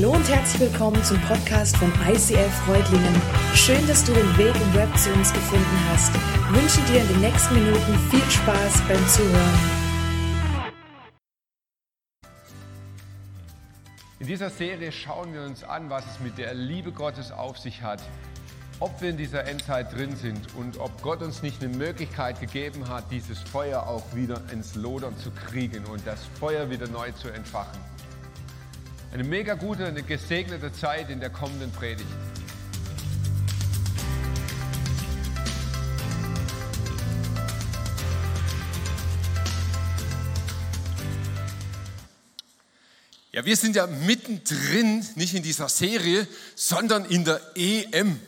Hallo und herzlich willkommen zum Podcast von ICF Freudlingen. Schön, dass du den Weg im Web zu uns gefunden hast. Ich wünsche dir in den nächsten Minuten viel Spaß beim Zuhören. In dieser Serie schauen wir uns an, was es mit der Liebe Gottes auf sich hat, ob wir in dieser Endzeit drin sind und ob Gott uns nicht eine Möglichkeit gegeben hat, dieses Feuer auch wieder ins Lodern zu kriegen und das Feuer wieder neu zu entfachen. Eine mega gute, eine gesegnete Zeit in der kommenden Predigt. Ja, wir sind ja mittendrin, nicht in dieser Serie, sondern in der EM.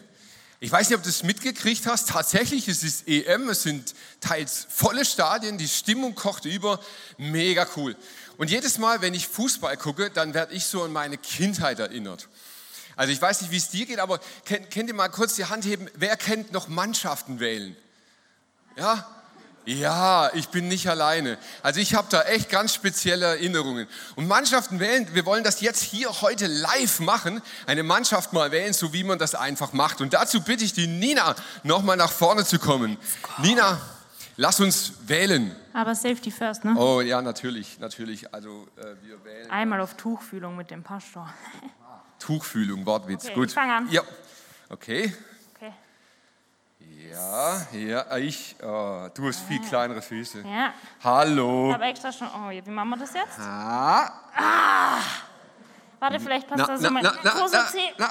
Ich weiß nicht, ob du es mitgekriegt hast. Tatsächlich ist es EM. Es sind teils volle Stadien. Die Stimmung kocht über. Mega cool. Und jedes Mal, wenn ich Fußball gucke, dann werde ich so an meine Kindheit erinnert. Also ich weiß nicht, wie es dir geht, aber kennt, kennt ihr mal kurz die Hand heben? Wer kennt noch Mannschaften wählen? Ja? Ja, ich bin nicht alleine. Also ich habe da echt ganz spezielle Erinnerungen. Und Mannschaften wählen, wir wollen das jetzt hier heute live machen, eine Mannschaft mal wählen, so wie man das einfach macht. Und dazu bitte ich die Nina, nochmal nach vorne zu kommen. Nina, lass uns wählen. Aber Safety first, ne? Oh ja, natürlich, natürlich. Also äh, wir wählen. Einmal auf Tuchfühlung mit dem Pastor. Tuchfühlung, Wortwitz. Okay, Gut. ich fang an. Ja. Okay. Okay. Ja, ja, ich. Oh, du hast viel kleinere Füße. Ja. Ich Hallo. habe extra schon. Oh, wie machen wir das jetzt? Ah. Warte, vielleicht passt Na, da so na, mein na, na, na, Zeh. na.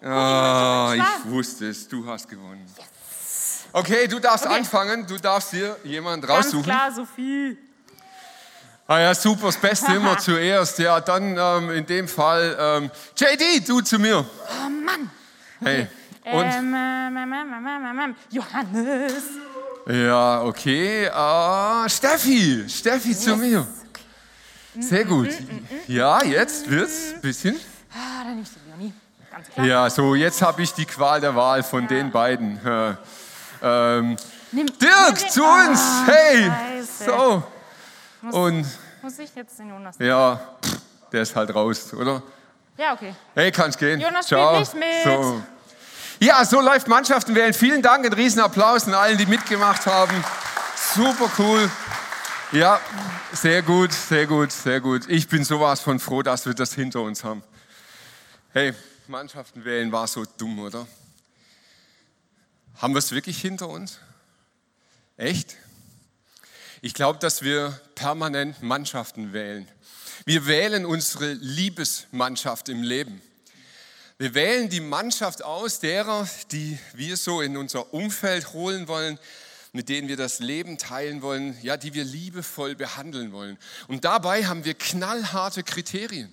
Ah, ich wusste es, du hast gewonnen. Okay, du darfst Okay. anfangen, du darfst dir jemanden Ganz raussuchen. klar, Sophie. Ah ja, super, das Beste immer zuerst. Ja, dann ähm, in dem Fall ähm, JD, du zu mir. Oh Mann. Hey. Und? Ähm, ähm, ähm, ähm, ähm, Johannes. Ja, okay. Ah, Steffi, Steffi zu mir. Sehr gut. Ja, jetzt wird's ein bisschen. Ah, dann nimmst du Leonie. Ganz klar. Ja, so jetzt habe ich die Qual der Wahl von den beiden. Ja. Ähm, Nimm, Dirk, nimm zu uns. Ah, Hey. Scheiße. So. Muss, Und muss ich jetzt den Jonas? ja, pff, der ist halt raus, oder? Ja, okay. Hey, kannst gehen. Jonas Ciao. spielt nicht mit. So. Ja, so läuft Mannschaften wählen. Vielen Dank, ein Riesenapplaus an allen, die mitgemacht haben. Super cool. Ja, sehr gut, sehr gut, sehr gut. Ich bin sowas von froh, dass wir das hinter uns haben. Hey, Mannschaften wählen war so dumm, oder? Haben wir es wirklich hinter uns? Echt? Ich glaube, dass wir permanent Mannschaften wählen. Wir wählen unsere Liebesmannschaft im Leben. Wir wählen die Mannschaft aus derer, die wir so in unser Umfeld holen wollen, mit denen wir das Leben teilen wollen, ja, die wir liebevoll behandeln wollen. Und dabei haben wir knallharte Kriterien.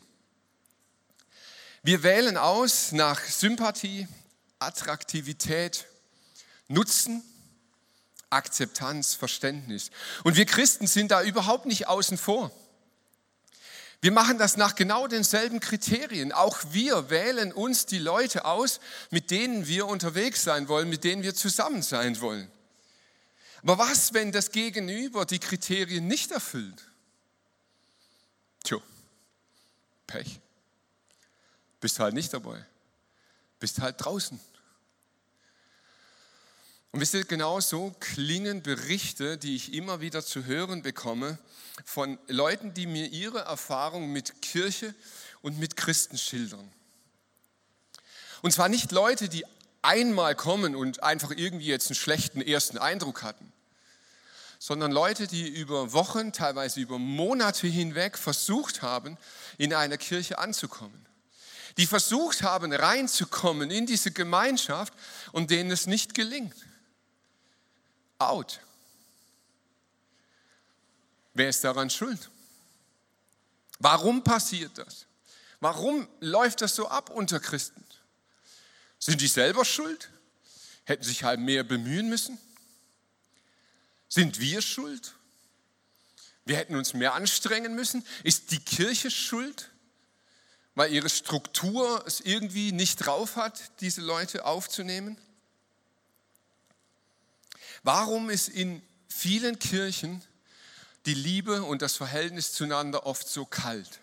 Wir wählen aus nach Sympathie, Attraktivität, Nutzen, Akzeptanz, Verständnis. Und wir Christen sind da überhaupt nicht außen vor. Wir machen das nach genau denselben Kriterien. Auch wir wählen uns die Leute aus, mit denen wir unterwegs sein wollen, mit denen wir zusammen sein wollen. Aber was, wenn das Gegenüber die Kriterien nicht erfüllt? Tja, Pech. Bist halt nicht dabei. Bist halt draußen. Und wisst ihr, genau so klingen Berichte, die ich immer wieder zu hören bekomme, von Leuten, die mir ihre Erfahrung mit Kirche und mit Christen schildern. Und zwar nicht Leute, die einmal kommen und einfach irgendwie jetzt einen schlechten ersten Eindruck hatten, sondern Leute, die über Wochen, teilweise über Monate hinweg versucht haben, in einer Kirche anzukommen. Die versucht haben, reinzukommen in diese Gemeinschaft und denen es nicht gelingt. Out. Wer ist daran schuld? Warum passiert das? Warum läuft das so ab unter Christen? Sind die selber schuld? Hätten sich halt mehr bemühen müssen? Sind wir schuld? Wir hätten uns mehr anstrengen müssen? Ist die Kirche schuld, weil ihre Struktur es irgendwie nicht drauf hat, diese Leute aufzunehmen? Warum ist in vielen Kirchen die Liebe und das Verhältnis zueinander oft so kalt?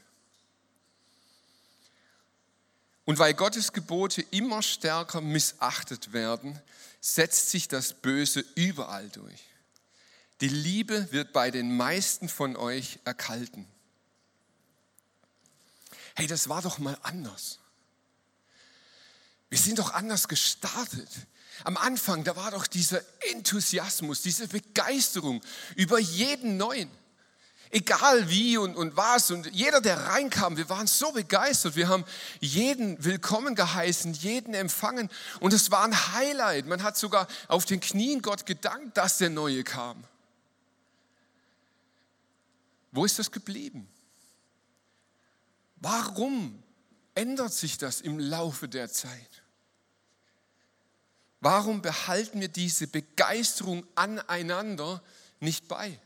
Und weil Gottes Gebote immer stärker missachtet werden, setzt sich das Böse überall durch. Die Liebe wird bei den meisten von euch erkalten. Hey, das war doch mal anders. Wir sind doch anders gestartet. Am Anfang, da war doch dieser Enthusiasmus, diese Begeisterung über jeden Neuen. Egal wie und, und was und jeder, der reinkam, wir waren so begeistert. Wir haben jeden willkommen geheißen, jeden empfangen und es war ein Highlight. Man hat sogar auf den Knien Gott gedankt, dass der Neue kam. Wo ist das geblieben? Warum ändert sich das im Laufe der Zeit? Warum behalten wir diese Begeisterung aneinander nicht bei?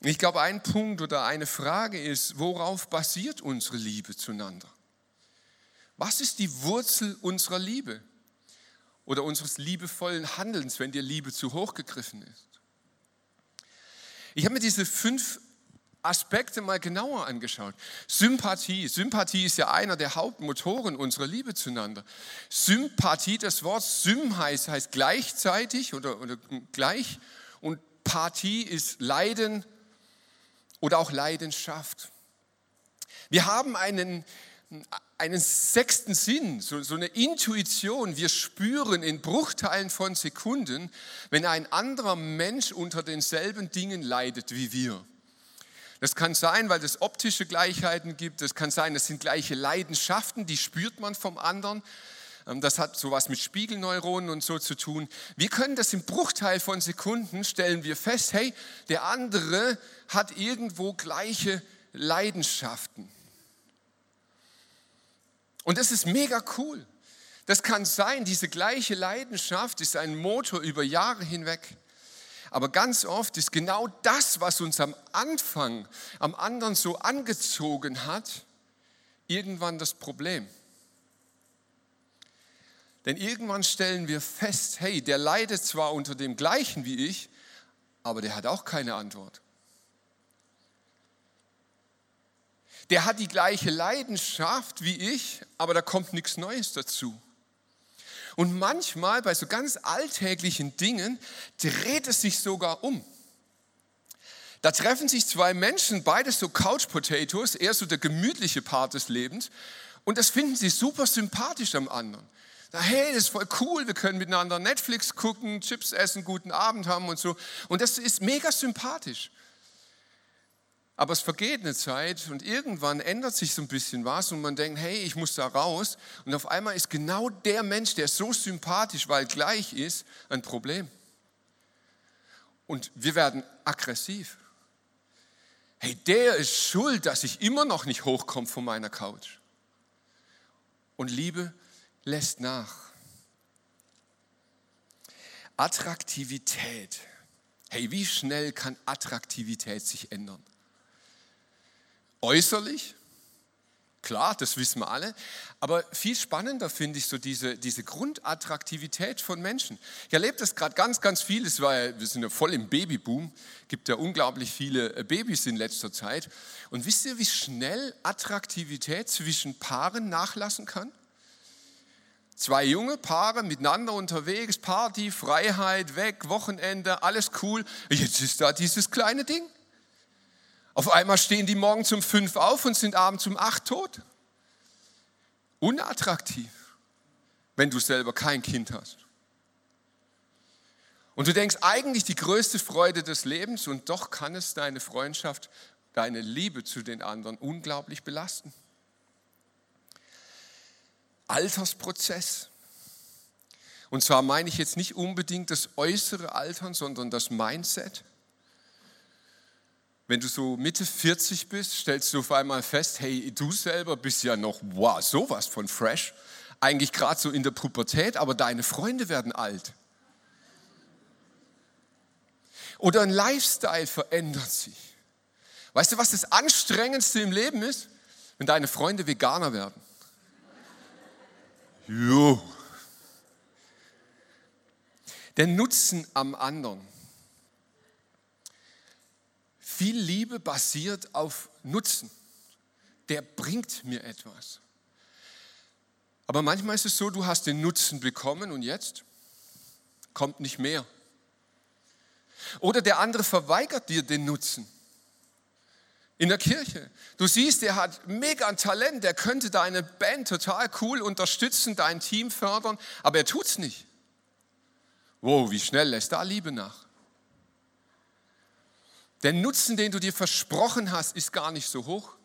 Ich glaube, ein Punkt oder eine Frage ist, worauf basiert unsere Liebe zueinander? Was ist die Wurzel unserer Liebe oder unseres liebevollen Handelns, wenn dir Liebe zu hoch gegriffen ist? Ich habe mir diese fünf Aspekte mal genauer angeschaut. Sympathie. Sympathie ist ja einer der Hauptmotoren unserer Liebe zueinander. Sympathie, das Wort Sym heißt, heißt gleichzeitig oder, oder gleich und Partie ist Leiden, oder auch Leidenschaft. Wir haben einen, einen sechsten Sinn, so, so eine Intuition. Wir spüren in Bruchteilen von Sekunden, wenn ein anderer Mensch unter denselben Dingen leidet wie wir. Das kann sein, weil es optische Gleichheiten gibt. Das kann sein, das sind gleiche Leidenschaften, die spürt man vom anderen. Ähm, das hat sowas mit Spiegelneuronen und so zu tun. Wir können das im Bruchteil von Sekunden stellen wir fest, hey, der andere hat irgendwo gleiche Leidenschaften. Und das ist mega cool. Das kann sein, diese gleiche Leidenschaft ist ein Motor über Jahre hinweg. Aber ganz oft ist genau das, was uns am Anfang am anderen so angezogen hat, irgendwann das Problem. Denn irgendwann stellen wir fest, hey, der leidet zwar unter dem gleichen wie ich, aber der hat auch keine Antwort. Der hat die gleiche Leidenschaft wie ich, aber da kommt nichts Neues dazu. Und manchmal bei so ganz alltäglichen Dingen dreht es sich sogar um. Da treffen sich zwei Menschen, beides so Couch Potatoes, eher so der gemütliche Part des Lebens, und das finden sie super sympathisch am anderen hey, das ist voll cool, wir können miteinander Netflix gucken, Chips essen, guten Abend haben und so. Und das ist mega sympathisch. Aber es vergeht eine Zeit und irgendwann ändert sich so ein bisschen was und man denkt, hey, ich muss da raus. Und auf einmal ist genau der Mensch, der so sympathisch, weil gleich ist, ein Problem. Und wir werden aggressiv. Hey, der ist schuld, dass ich immer noch nicht hochkomme von meiner Couch. Und Liebe lässt nach. Attraktivität. Hey, wie schnell kann Attraktivität sich ändern? Äußerlich, klar, das wissen wir alle, aber viel spannender finde ich so diese, diese Grundattraktivität von Menschen. Ich erlebe das gerade ganz, ganz viel, es war ja, wir sind ja voll im Babyboom, gibt ja unglaublich viele äh, Babys in letzter Zeit. Und wisst ihr, wie schnell Attraktivität zwischen Paaren nachlassen kann? Zwei junge Paare miteinander unterwegs, Party, Freiheit, weg, Wochenende, alles cool. Jetzt ist da dieses kleine Ding. Auf einmal stehen die morgens um fünf auf und sind abends um acht tot. Unattraktiv, wenn du selber kein Kind hast. Und du denkst eigentlich die größte Freude des Lebens und doch kann es deine Freundschaft, deine Liebe zu den anderen unglaublich belasten. Altersprozess. Und zwar meine ich jetzt nicht unbedingt das äußere Altern, sondern das Mindset. Wenn du so Mitte 40 bist, stellst du auf einmal fest, hey, du selber bist ja noch, wow, sowas von fresh. Eigentlich gerade so in der Pubertät, aber deine Freunde werden alt. Oder ein Lifestyle verändert sich. Weißt du, was das Anstrengendste im Leben ist? Wenn deine Freunde Veganer werden. Jo. Der Nutzen am anderen. Viel Liebe basiert auf Nutzen. der bringt mir etwas. Aber manchmal ist es so, du hast den Nutzen bekommen und jetzt kommt nicht mehr. Oder der andere verweigert dir den Nutzen. In der Kirche. Du siehst, der hat mega ein Talent, der könnte deine Band total cool unterstützen, dein Team fördern, aber er tut es nicht. Wow, wie schnell lässt da Liebe nach? Der Nutzen, den du dir versprochen hast, ist gar nicht so hoch.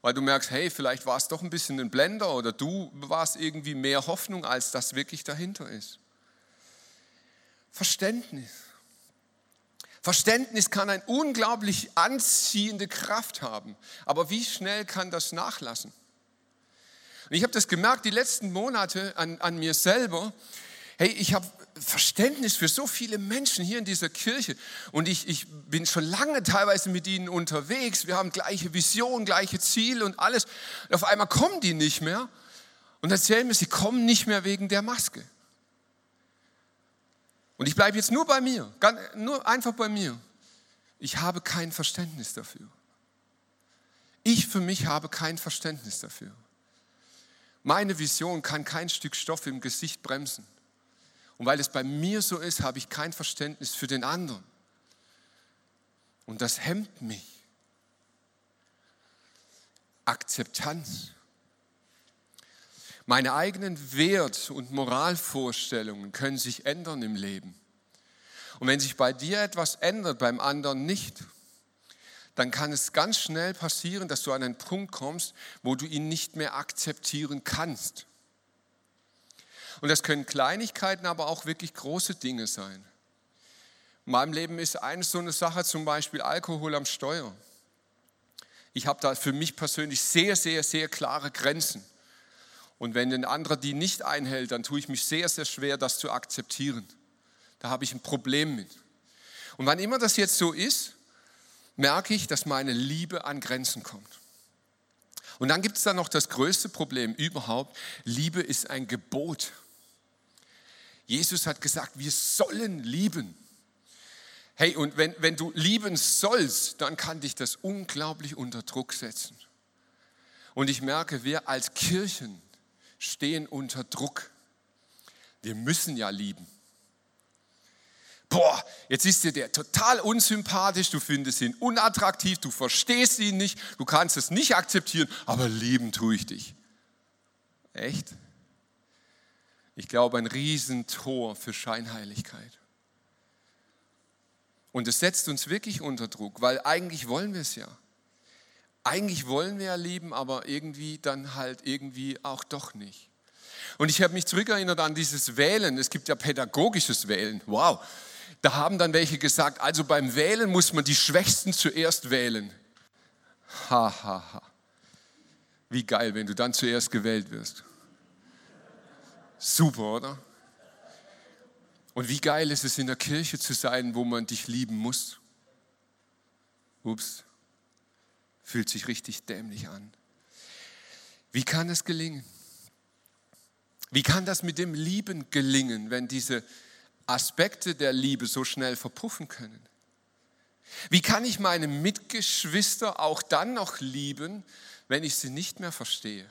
Weil du merkst, hey, vielleicht war es doch ein bisschen ein Blender oder du warst irgendwie mehr Hoffnung, als das wirklich dahinter ist. Verständnis. Verständnis kann eine unglaublich anziehende Kraft haben. Aber wie schnell kann das nachlassen? Und ich habe das gemerkt die letzten Monate an, an mir selber. Hey, ich habe Verständnis für so viele Menschen hier in dieser Kirche und ich, ich bin schon lange teilweise mit ihnen unterwegs. Wir haben gleiche Vision, gleiche Ziele und alles. Und auf einmal kommen die nicht mehr und erzählen mir, sie kommen nicht mehr wegen der Maske. Und ich bleibe jetzt nur bei mir, nur einfach bei mir. Ich habe kein Verständnis dafür. Ich für mich habe kein Verständnis dafür. Meine Vision kann kein Stück Stoff im Gesicht bremsen. Und weil es bei mir so ist, habe ich kein Verständnis für den anderen. Und das hemmt mich. Akzeptanz. Meine eigenen Wert- und Moralvorstellungen können sich ändern im Leben. Und wenn sich bei dir etwas ändert, beim anderen nicht, dann kann es ganz schnell passieren, dass du an einen Punkt kommst, wo du ihn nicht mehr akzeptieren kannst. Und das können Kleinigkeiten, aber auch wirklich große Dinge sein. In meinem Leben ist eine so eine Sache zum Beispiel Alkohol am Steuer. Ich habe da für mich persönlich sehr, sehr, sehr klare Grenzen. Und wenn ein anderer die nicht einhält, dann tue ich mich sehr, sehr schwer, das zu akzeptieren. Da habe ich ein Problem mit. Und wann immer das jetzt so ist, merke ich, dass meine Liebe an Grenzen kommt. Und dann gibt es da noch das größte Problem überhaupt. Liebe ist ein Gebot. Jesus hat gesagt, wir sollen lieben. Hey, und wenn, wenn du lieben sollst, dann kann dich das unglaublich unter Druck setzen. Und ich merke, wir als Kirchen stehen unter Druck. Wir müssen ja lieben. Boah, jetzt ist dir der total unsympathisch, du findest ihn unattraktiv, du verstehst ihn nicht, du kannst es nicht akzeptieren, aber lieben tue ich dich. Echt? Ich glaube, ein Riesentor für Scheinheiligkeit. Und es setzt uns wirklich unter Druck, weil eigentlich wollen wir es ja. Eigentlich wollen wir ja lieben, aber irgendwie dann halt irgendwie auch doch nicht. Und ich habe mich zurückerinnert an dieses Wählen. Es gibt ja pädagogisches Wählen. Wow. Da haben dann welche gesagt, also beim Wählen muss man die Schwächsten zuerst wählen. Ha, ha, ha. Wie geil, wenn du dann zuerst gewählt wirst. Super, oder? Und wie geil ist es in der Kirche zu sein, wo man dich lieben muss? Ups, fühlt sich richtig dämlich an. Wie kann es gelingen? Wie kann das mit dem Lieben gelingen, wenn diese Aspekte der Liebe so schnell verpuffen können? Wie kann ich meine Mitgeschwister auch dann noch lieben, wenn ich sie nicht mehr verstehe?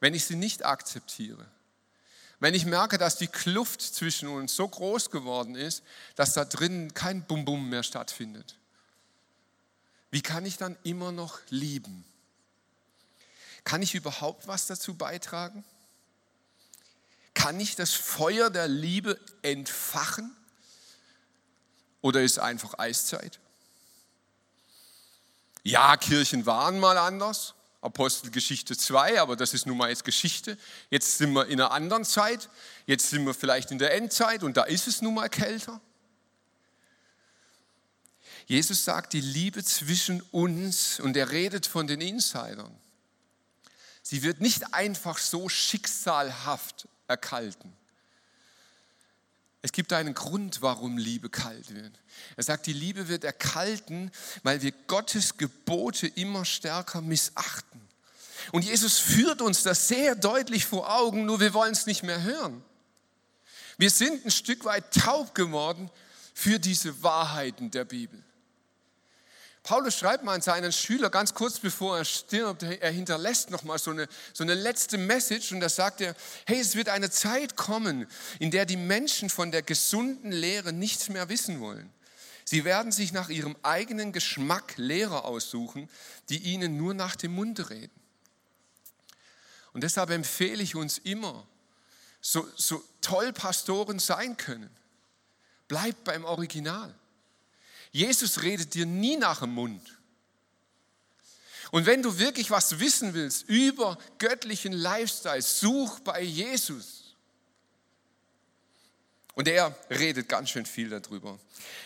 Wenn ich sie nicht akzeptiere? Wenn ich merke, dass die Kluft zwischen uns so groß geworden ist, dass da drin kein Bum-Bum mehr stattfindet. Wie kann ich dann immer noch lieben? Kann ich überhaupt was dazu beitragen? Kann ich das Feuer der Liebe entfachen? Oder ist einfach Eiszeit? Ja, Kirchen waren mal anders. Apostelgeschichte 2, aber das ist nun mal jetzt Geschichte. Jetzt sind wir in einer anderen Zeit, jetzt sind wir vielleicht in der Endzeit und da ist es nun mal kälter. Jesus sagt, die Liebe zwischen uns, und er redet von den Insidern, sie wird nicht einfach so schicksalhaft erkalten. Es gibt einen Grund, warum Liebe kalt wird. Er sagt, die Liebe wird erkalten, weil wir Gottes Gebote immer stärker missachten. Und Jesus führt uns das sehr deutlich vor Augen, nur wir wollen es nicht mehr hören. Wir sind ein Stück weit taub geworden für diese Wahrheiten der Bibel. Paulus schreibt mal an seinen Schüler ganz kurz bevor er stirbt, er hinterlässt noch mal so eine, so eine letzte Message und da sagt er, hey, es wird eine Zeit kommen, in der die Menschen von der gesunden Lehre nichts mehr wissen wollen. Sie werden sich nach ihrem eigenen Geschmack Lehrer aussuchen, die ihnen nur nach dem Munde reden. Und deshalb empfehle ich uns immer, so, so toll Pastoren sein können, bleibt beim Original. Jesus redet dir nie nach dem Mund. Und wenn du wirklich was wissen willst über göttlichen Lifestyle, such bei Jesus. Und er redet ganz schön viel darüber.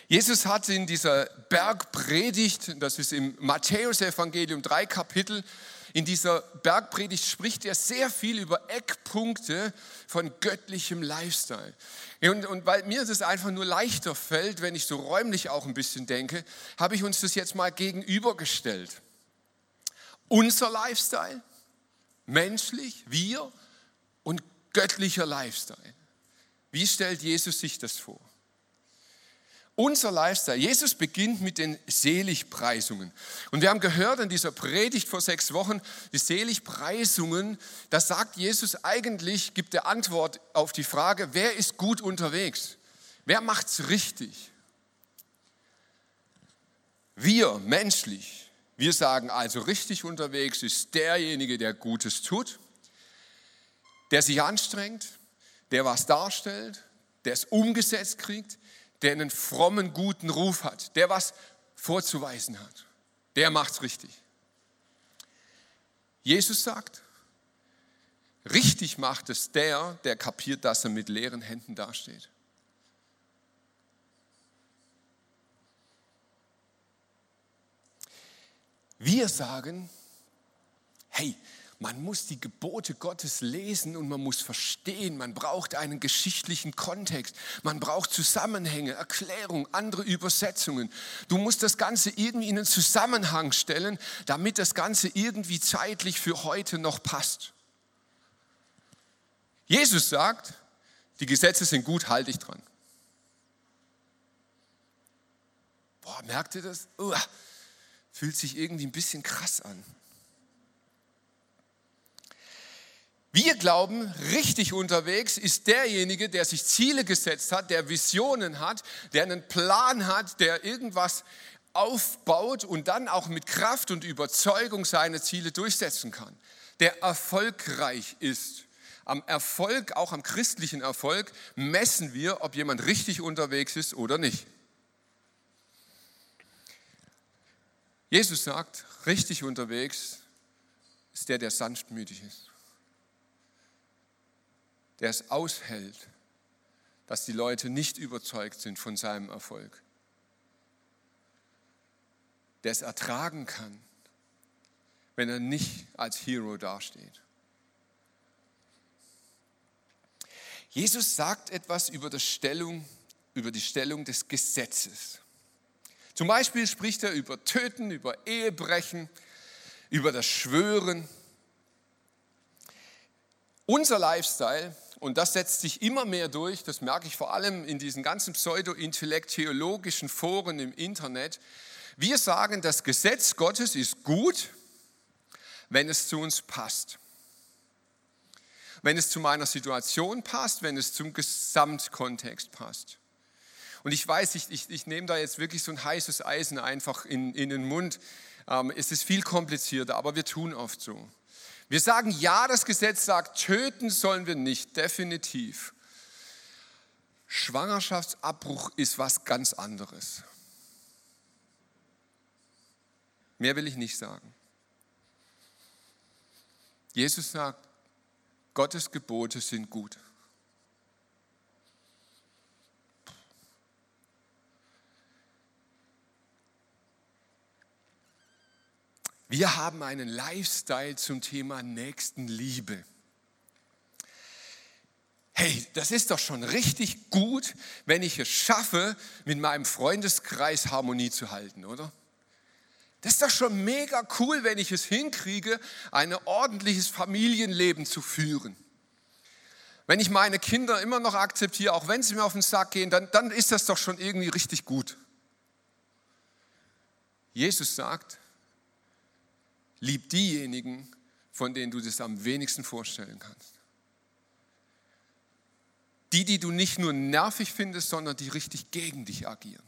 Jesus hat in dieser Bergpredigt, das ist im Matthäusevangelium drei Kapitel, in dieser Bergpredigt spricht er sehr viel über Eckpunkte von göttlichem Lifestyle. Und, und weil mir das einfach nur leichter fällt, wenn ich so räumlich auch ein bisschen denke, habe ich uns das jetzt mal gegenübergestellt. Unser Lifestyle, menschlich, wir und göttlicher Lifestyle. Wie stellt Jesus sich das vor? Unser Lifestyle. Jesus beginnt mit den Seligpreisungen. Und wir haben gehört in dieser Predigt vor sechs Wochen, die Seligpreisungen, da sagt Jesus eigentlich, gibt er Antwort auf die Frage, wer ist gut unterwegs? Wer macht's richtig? Wir, menschlich, wir sagen also, richtig unterwegs ist derjenige, der Gutes tut, der sich anstrengt, der was darstellt, der es umgesetzt kriegt, der einen frommen, guten Ruf hat, der was vorzuweisen hat. Der macht's richtig. Jesus sagt, richtig macht es der, der kapiert, dass er mit leeren Händen dasteht. Wir sagen, hey, man muss die Gebote Gottes lesen und man muss verstehen. Man braucht einen geschichtlichen Kontext. Man braucht Zusammenhänge, Erklärung, andere Übersetzungen. Du musst das Ganze irgendwie in einen Zusammenhang stellen, damit das Ganze irgendwie zeitlich für heute noch passt. Jesus sagt, die Gesetze sind gut, halte ich dran. Boah, merkt ihr das? Uah, fühlt sich irgendwie ein bisschen krass an. Wir glauben, richtig unterwegs ist derjenige, der sich Ziele gesetzt hat, der Visionen hat, der einen Plan hat, der irgendwas aufbaut und dann auch mit Kraft und Überzeugung seine Ziele durchsetzen kann. Der erfolgreich ist. Am Erfolg, auch am christlichen Erfolg, messen wir, ob jemand richtig unterwegs ist oder nicht. Jesus sagt, richtig unterwegs ist der, der sanftmütig ist der es aushält, dass die Leute nicht überzeugt sind von seinem Erfolg, der es ertragen kann, wenn er nicht als Hero dasteht. Jesus sagt etwas über, die Stellung, über die Stellung des Gesetzes. Zum Beispiel spricht er über Töten, über Ehebrechen, über das Schwören. Unser Lifestyle und das setzt sich immer mehr durch, das merke ich vor allem in diesen ganzen pseudo-intellekt-theologischen Foren im Internet. Wir sagen, das Gesetz Gottes ist gut, wenn es zu uns passt. Wenn es zu meiner Situation passt, wenn es zum Gesamtkontext passt. Und ich weiß, ich, ich, ich nehme da jetzt wirklich so ein heißes Eisen einfach in, in den Mund. Ähm, es ist viel komplizierter, aber wir tun oft so. Wir sagen, ja, das Gesetz sagt, töten sollen wir nicht, definitiv. Schwangerschaftsabbruch ist was ganz anderes. Mehr will ich nicht sagen. Jesus sagt, Gottes Gebote sind gut. Wir haben einen Lifestyle zum Thema Nächstenliebe. Hey, das ist doch schon richtig gut, wenn ich es schaffe, mit meinem Freundeskreis Harmonie zu halten, oder? Das ist doch schon mega cool, wenn ich es hinkriege, ein ordentliches Familienleben zu führen. Wenn ich meine Kinder immer noch akzeptiere, auch wenn sie mir auf den Sack gehen, dann, dann ist das doch schon irgendwie richtig gut. Jesus sagt, lieb diejenigen, von denen du das am wenigsten vorstellen kannst. Die, die du nicht nur nervig findest, sondern die richtig gegen dich agieren.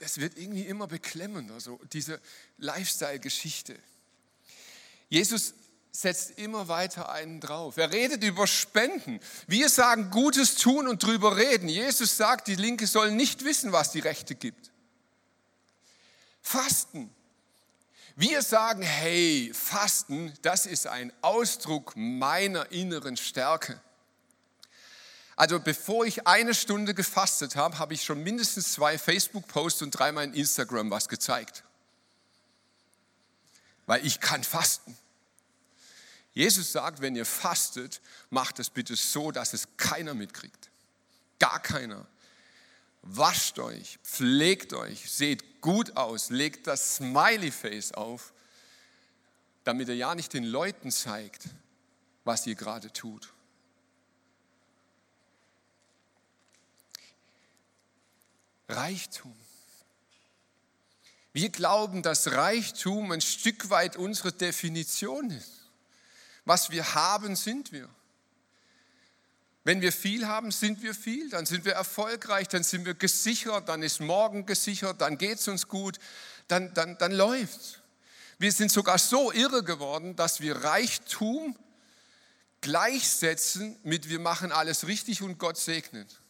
Es wird irgendwie immer beklemmender, so diese Lifestyle-Geschichte. Jesus setzt immer weiter einen drauf. Er redet über Spenden. Wir sagen Gutes tun und drüber reden. Jesus sagt, die Linke soll nicht wissen, was die Rechte gibt. Fasten. Wir sagen, hey, Fasten, das ist ein Ausdruck meiner inneren Stärke. Also bevor ich eine Stunde gefastet habe, habe ich schon mindestens zwei Facebook-Posts und dreimal in Instagram was gezeigt. Weil ich kann fasten. Jesus sagt, wenn ihr fastet, macht es bitte so, dass es keiner mitkriegt. Gar keiner. Wascht euch, pflegt euch, seht gut aus, legt das Smiley Face auf, damit ihr ja nicht den Leuten zeigt, was ihr gerade tut. Reichtum. Wir glauben, dass Reichtum ein Stück weit unsere Definition ist. Was wir haben, sind wir. Wenn wir viel haben, sind wir viel, dann sind wir erfolgreich, dann sind wir gesichert, dann ist morgen gesichert, dann geht es uns gut, dann, dann, dann läuft Wir sind sogar so irre geworden, dass wir Reichtum gleichsetzen mit wir machen alles richtig und Gott segnet.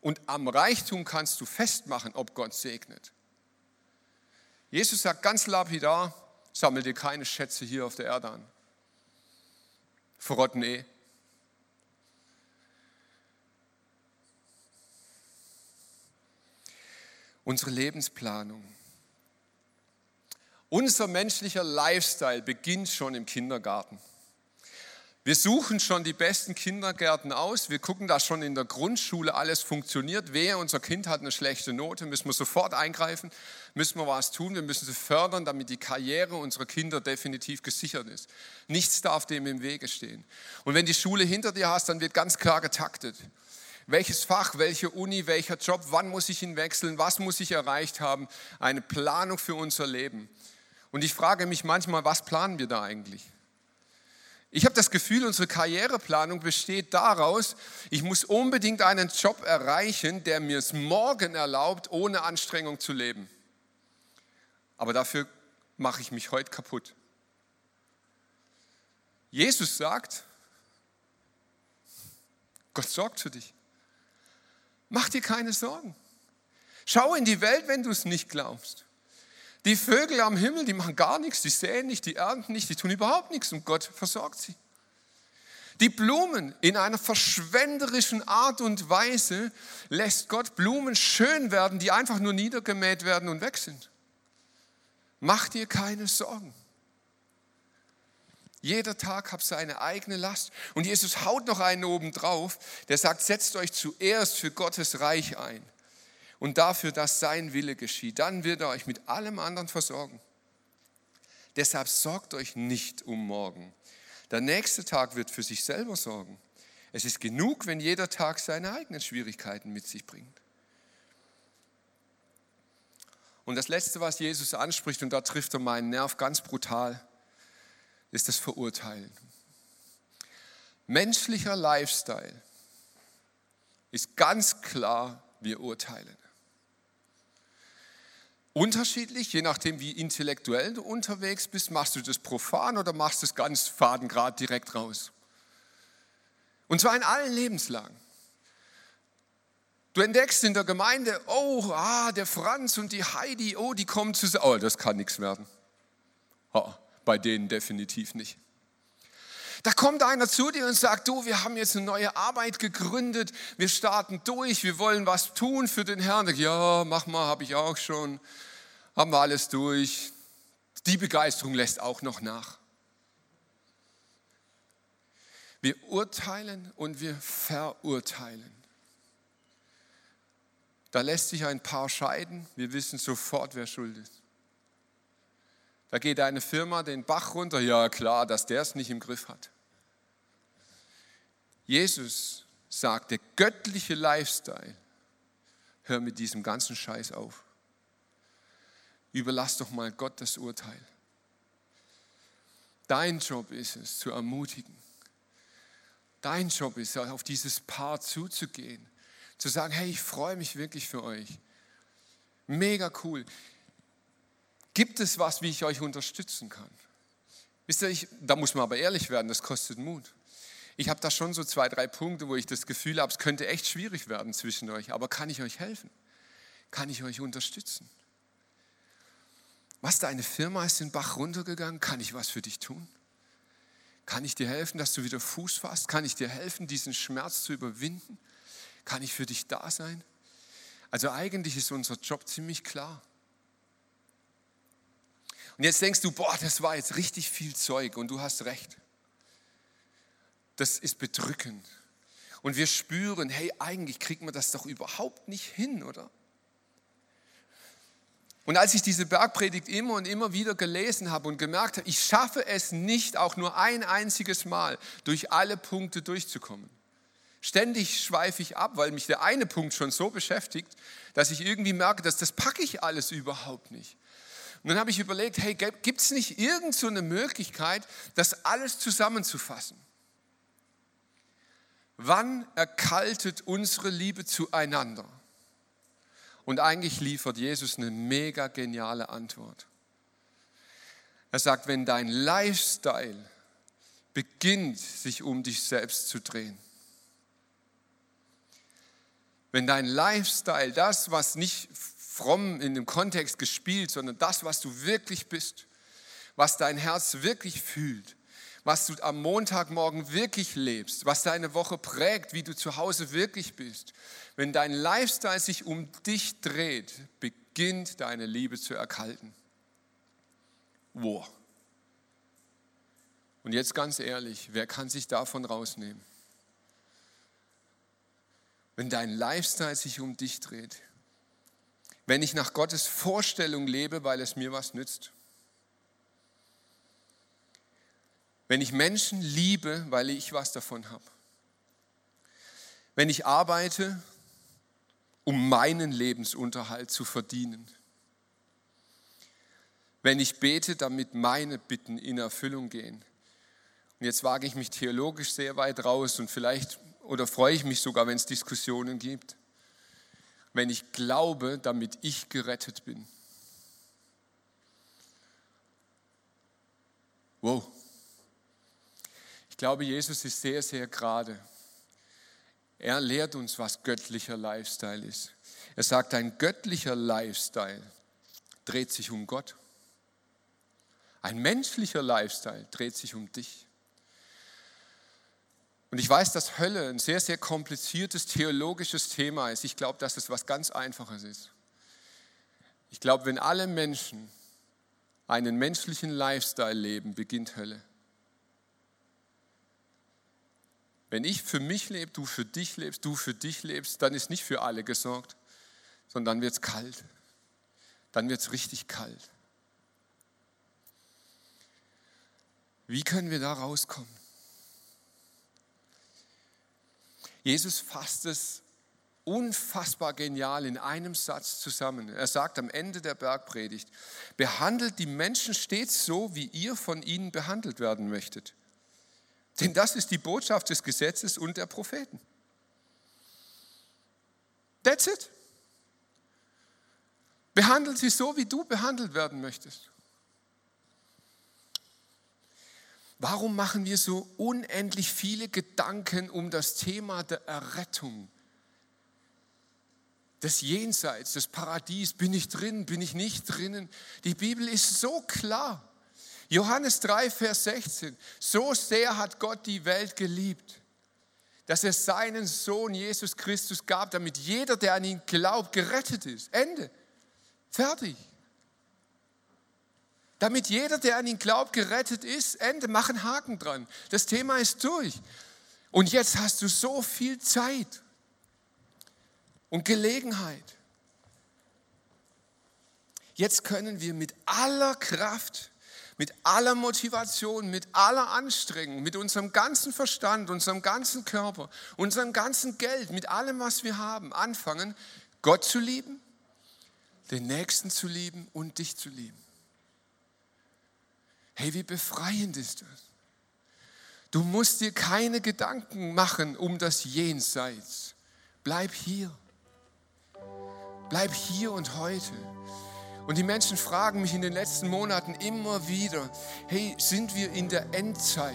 Und am Reichtum kannst du festmachen, ob Gott segnet. Jesus sagt ganz lapidar, sammel dir keine Schätze hier auf der Erde an. Verrotten eh. Unsere Lebensplanung. Unser menschlicher Lifestyle beginnt schon im Kindergarten. Wir suchen schon die besten Kindergärten aus. Wir gucken, dass schon in der Grundschule alles funktioniert. Wer unser Kind hat eine schlechte Note, müssen wir sofort eingreifen, müssen wir was tun. Wir müssen sie fördern, damit die Karriere unserer Kinder definitiv gesichert ist. Nichts darf dem im Wege stehen. Und wenn die Schule hinter dir hast, dann wird ganz klar getaktet welches Fach, welche Uni, welcher Job, wann muss ich ihn wechseln, was muss ich erreicht haben, eine Planung für unser Leben. Und ich frage mich manchmal, was planen wir da eigentlich? Ich habe das Gefühl, unsere Karriereplanung besteht daraus, ich muss unbedingt einen Job erreichen, der mir es morgen erlaubt, ohne Anstrengung zu leben. Aber dafür mache ich mich heute kaputt. Jesus sagt, Gott sorgt für dich. Mach dir keine Sorgen. Schau in die Welt, wenn du es nicht glaubst. Die Vögel am Himmel, die machen gar nichts, die säen nicht, die ernten nicht, die tun überhaupt nichts und Gott versorgt sie. Die Blumen in einer verschwenderischen Art und Weise lässt Gott Blumen schön werden, die einfach nur niedergemäht werden und weg sind. Mach dir keine Sorgen. Jeder Tag hat seine eigene Last. Und Jesus haut noch einen oben drauf, der sagt, setzt euch zuerst für Gottes Reich ein und dafür, dass sein Wille geschieht. Dann wird er euch mit allem anderen versorgen. Deshalb sorgt euch nicht um morgen. Der nächste Tag wird für sich selber sorgen. Es ist genug, wenn jeder Tag seine eigenen Schwierigkeiten mit sich bringt. Und das Letzte, was Jesus anspricht, und da trifft er meinen Nerv ganz brutal, ist das Verurteilen. Menschlicher Lifestyle ist ganz klar, wir urteilen. Unterschiedlich, je nachdem, wie intellektuell du unterwegs bist, machst du das profan oder machst du es ganz fadengrad direkt raus. Und zwar in allen Lebenslagen. Du entdeckst in der Gemeinde, oh, ah, der Franz und die Heidi, oh, die kommen zusammen. Oh, das kann nichts werden. Oh, bei denen definitiv nicht. Da kommt einer zu dir und sagt, du, wir haben jetzt eine neue Arbeit gegründet, wir starten durch, wir wollen was tun für den Herrn. Ja, mach mal, habe ich auch schon, haben wir alles durch. Die Begeisterung lässt auch noch nach. Wir urteilen und wir verurteilen. Da lässt sich ein Paar scheiden, wir wissen sofort, wer schuld ist. Da geht eine Firma den Bach runter, ja klar, dass der es nicht im Griff hat. Jesus sagt, der göttliche Lifestyle hör mit diesem ganzen Scheiß auf. Überlass doch mal Gott das Urteil. Dein Job ist es, zu ermutigen. Dein Job ist es, auf dieses Paar zuzugehen. Zu sagen, hey, ich freue mich wirklich für euch. Mega cool. Gibt es was, wie ich euch unterstützen kann? Wisst ihr, ich, da muss man aber ehrlich werden, das kostet Mut. Ich habe da schon so zwei, drei Punkte, wo ich das Gefühl habe, es könnte echt schwierig werden zwischen euch. Aber kann ich euch helfen? Kann ich euch unterstützen? Was, deine Firma ist den Bach runtergegangen? Kann ich was für dich tun? Kann ich dir helfen, dass du wieder Fuß fasst? Kann ich dir helfen, diesen Schmerz zu überwinden? Kann ich für dich da sein? Also eigentlich ist unser Job ziemlich klar. Und jetzt denkst du, boah, das war jetzt richtig viel Zeug und du hast recht. Das ist bedrückend. Und wir spüren, hey, eigentlich kriegt man das doch überhaupt nicht hin, oder? Und als ich diese Bergpredigt immer und immer wieder gelesen habe und gemerkt habe, ich schaffe es nicht, auch nur ein einziges Mal durch alle Punkte durchzukommen. Ständig schweife ich ab, weil mich der eine Punkt schon so beschäftigt, dass ich irgendwie merke, dass das packe ich alles überhaupt nicht. Und dann habe ich überlegt, hey, gibt es nicht irgendeine so Möglichkeit, das alles zusammenzufassen? Wann erkaltet unsere Liebe zueinander? Und eigentlich liefert Jesus eine mega geniale Antwort. Er sagt, wenn dein Lifestyle beginnt, sich um dich selbst zu drehen, wenn dein Lifestyle, das, was nicht fromm in dem Kontext gespielt, sondern das, was du wirklich bist, was dein Herz wirklich fühlt, was du am Montagmorgen wirklich lebst, was deine Woche prägt, wie du zu Hause wirklich bist. Wenn dein Lifestyle sich um dich dreht, beginnt deine Liebe zu erkalten. Wow. Und jetzt ganz ehrlich, wer kann sich davon rausnehmen? Wenn dein Lifestyle sich um dich dreht, wenn ich nach Gottes Vorstellung lebe, weil es mir was nützt, Wenn ich Menschen liebe, weil ich was davon habe. Wenn ich arbeite, um meinen Lebensunterhalt zu verdienen. Wenn ich bete, damit meine Bitten in Erfüllung gehen. Und jetzt wage ich mich theologisch sehr weit raus und vielleicht oder freue ich mich sogar, wenn es Diskussionen gibt. Wenn ich glaube, damit ich gerettet bin. Wow. Ich glaube, Jesus ist sehr, sehr gerade. Er lehrt uns, was göttlicher Lifestyle ist. Er sagt, ein göttlicher Lifestyle dreht sich um Gott. Ein menschlicher Lifestyle dreht sich um dich. Und ich weiß, dass Hölle ein sehr, sehr kompliziertes theologisches Thema ist. Ich glaube, dass es was ganz Einfaches ist. Ich glaube, wenn alle Menschen einen menschlichen Lifestyle leben, beginnt Hölle. Wenn ich für mich lebe, du für dich lebst, du für dich lebst, dann ist nicht für alle gesorgt, sondern dann wird es kalt. Dann wird es richtig kalt. Wie können wir da rauskommen? Jesus fasst es unfassbar genial in einem Satz zusammen. Er sagt am Ende der Bergpredigt, behandelt die Menschen stets so, wie ihr von ihnen behandelt werden möchtet. Denn das ist die Botschaft des Gesetzes und der Propheten. That's it. Behandelt sie so, wie du behandelt werden möchtest. Warum machen wir so unendlich viele Gedanken um das Thema der Errettung? Des Jenseits, des Paradies, bin ich drin, bin ich nicht drinnen? Die Bibel ist so klar. Johannes 3, Vers 16. So sehr hat Gott die Welt geliebt, dass er seinen Sohn Jesus Christus gab, damit jeder, der an ihn glaubt, gerettet ist. Ende. Fertig. Damit jeder, der an ihn glaubt, gerettet ist. Ende. Mach einen Haken dran. Das Thema ist durch. Und jetzt hast du so viel Zeit und Gelegenheit. Jetzt können wir mit aller Kraft mit aller Motivation, mit aller Anstrengung, mit unserem ganzen Verstand, unserem ganzen Körper, unserem ganzen Geld, mit allem, was wir haben, anfangen, Gott zu lieben, den Nächsten zu lieben und dich zu lieben. Hey, wie befreiend ist das? Du musst dir keine Gedanken machen um das Jenseits. Bleib hier. Bleib hier und heute. Und die Menschen fragen mich in den letzten Monaten immer wieder, hey, sind wir in der Endzeit?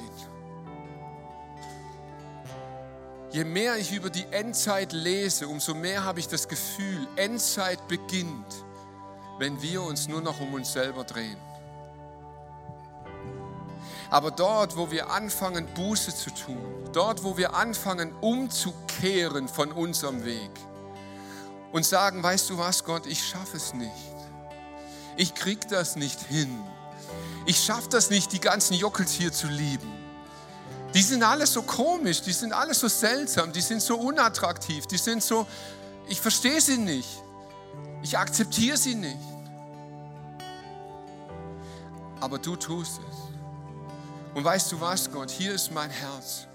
Je mehr ich über die Endzeit lese, umso mehr habe ich das Gefühl, Endzeit beginnt, wenn wir uns nur noch um uns selber drehen. Aber dort, wo wir anfangen, Buße zu tun, dort, wo wir anfangen, umzukehren von unserem Weg und sagen, weißt du was, Gott, ich schaffe es nicht. Ich krieg das nicht hin. Ich schaffe das nicht, die ganzen Jockels hier zu lieben. Die sind alle so komisch, die sind alle so seltsam, die sind so unattraktiv, die sind so, ich verstehe sie nicht. Ich akzeptiere sie nicht. Aber du tust es. Und weißt du was, Gott, hier ist mein Herz.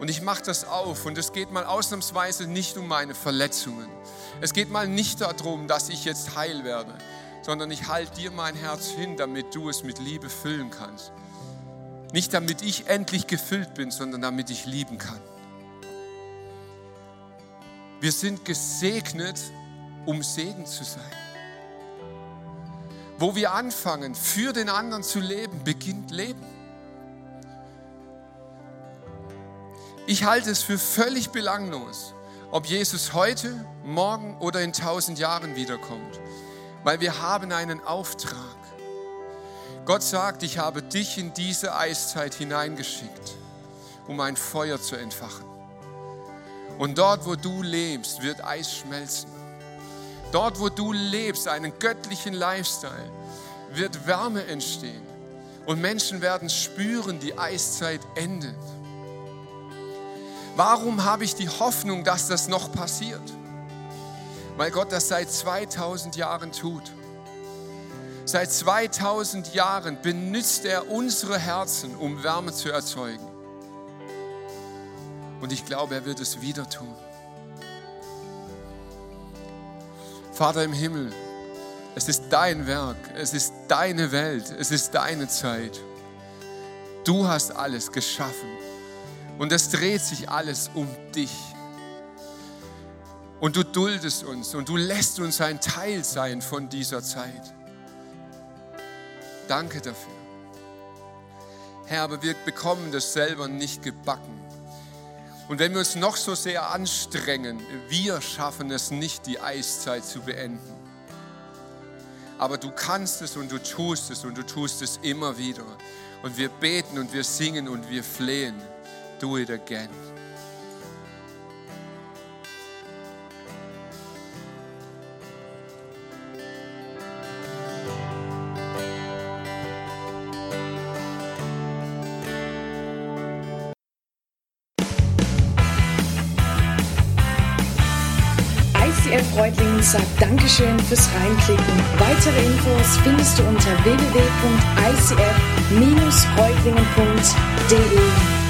Und ich mache das auf und es geht mal ausnahmsweise nicht um meine Verletzungen. Es geht mal nicht darum, dass ich jetzt heil werde, sondern ich halte dir mein Herz hin, damit du es mit Liebe füllen kannst. Nicht damit ich endlich gefüllt bin, sondern damit ich lieben kann. Wir sind gesegnet, um Segen zu sein. Wo wir anfangen, für den anderen zu leben, beginnt Leben. Ich halte es für völlig belanglos, ob Jesus heute, morgen oder in tausend Jahren wiederkommt, weil wir haben einen Auftrag. Gott sagt, ich habe dich in diese Eiszeit hineingeschickt, um ein Feuer zu entfachen. Und dort, wo du lebst, wird Eis schmelzen. Dort, wo du lebst, einen göttlichen Lifestyle, wird Wärme entstehen. Und Menschen werden spüren, die Eiszeit endet. Warum habe ich die Hoffnung, dass das noch passiert? Weil Gott das seit 2000 Jahren tut. Seit 2000 Jahren benutzt er unsere Herzen, um Wärme zu erzeugen. Und ich glaube, er wird es wieder tun. Vater im Himmel, es ist dein Werk, es ist deine Welt, es ist deine Zeit. Du hast alles geschaffen. Und es dreht sich alles um dich. Und du duldest uns und du lässt uns ein Teil sein von dieser Zeit. Danke dafür. Herr, aber wir bekommen das selber nicht gebacken. Und wenn wir uns noch so sehr anstrengen, wir schaffen es nicht, die Eiszeit zu beenden. Aber du kannst es und du tust es und du tust es immer wieder. Und wir beten und wir singen und wir flehen do it again. ICF Reutlingen sagt Dankeschön fürs Reinklicken. Weitere Infos findest du unter www.icf-reutlingen.de.